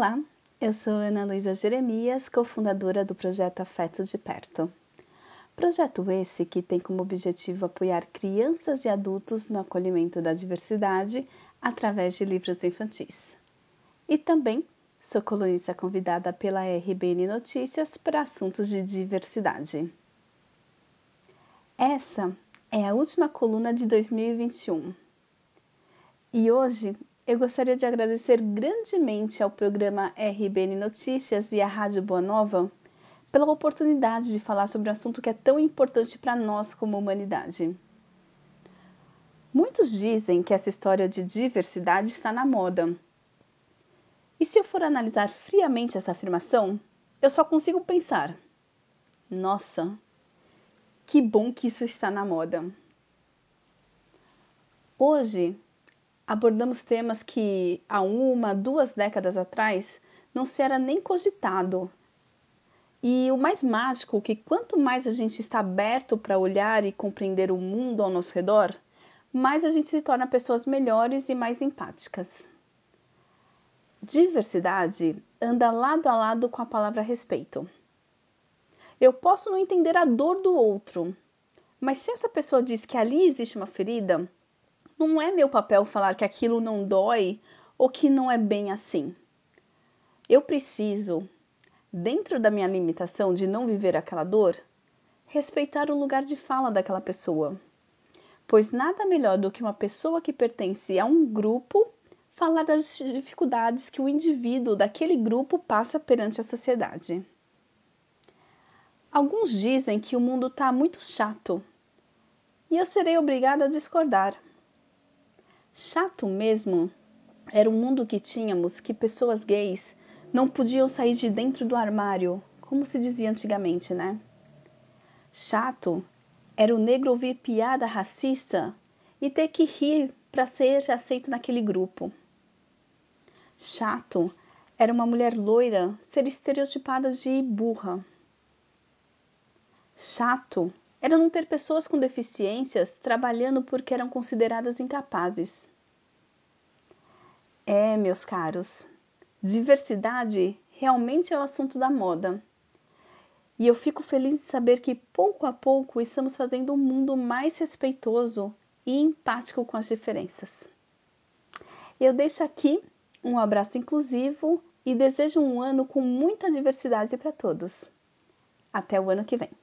Olá, eu sou Ana Luísa Jeremias, cofundadora do projeto Afetos de Perto. Projeto esse que tem como objetivo apoiar crianças e adultos no acolhimento da diversidade através de livros infantis. E também sou colunista convidada pela RBN Notícias para assuntos de diversidade. Essa é a última coluna de 2021. E hoje eu gostaria de agradecer grandemente ao programa RBN Notícias e à Rádio Boa Nova pela oportunidade de falar sobre um assunto que é tão importante para nós como humanidade. Muitos dizem que essa história de diversidade está na moda. E se eu for analisar friamente essa afirmação, eu só consigo pensar: nossa, que bom que isso está na moda. Hoje, abordamos temas que há uma, duas décadas atrás não se era nem cogitado. E o mais mágico é que quanto mais a gente está aberto para olhar e compreender o mundo ao nosso redor, mais a gente se torna pessoas melhores e mais empáticas. Diversidade anda lado a lado com a palavra respeito. Eu posso não entender a dor do outro, mas se essa pessoa diz que ali existe uma ferida, não é meu papel falar que aquilo não dói ou que não é bem assim. Eu preciso, dentro da minha limitação de não viver aquela dor, respeitar o lugar de fala daquela pessoa. Pois nada melhor do que uma pessoa que pertence a um grupo falar das dificuldades que o indivíduo daquele grupo passa perante a sociedade. Alguns dizem que o mundo está muito chato e eu serei obrigada a discordar. Chato mesmo era o mundo que tínhamos que pessoas gays não podiam sair de dentro do armário, como se dizia antigamente, né? Chato era o negro ouvir piada racista e ter que rir para ser aceito naquele grupo. Chato era uma mulher loira ser estereotipada de burra. Chato era não ter pessoas com deficiências trabalhando porque eram consideradas incapazes. É, meus caros, diversidade realmente é o assunto da moda. E eu fico feliz de saber que pouco a pouco estamos fazendo um mundo mais respeitoso e empático com as diferenças. Eu deixo aqui um abraço inclusivo e desejo um ano com muita diversidade para todos. Até o ano que vem.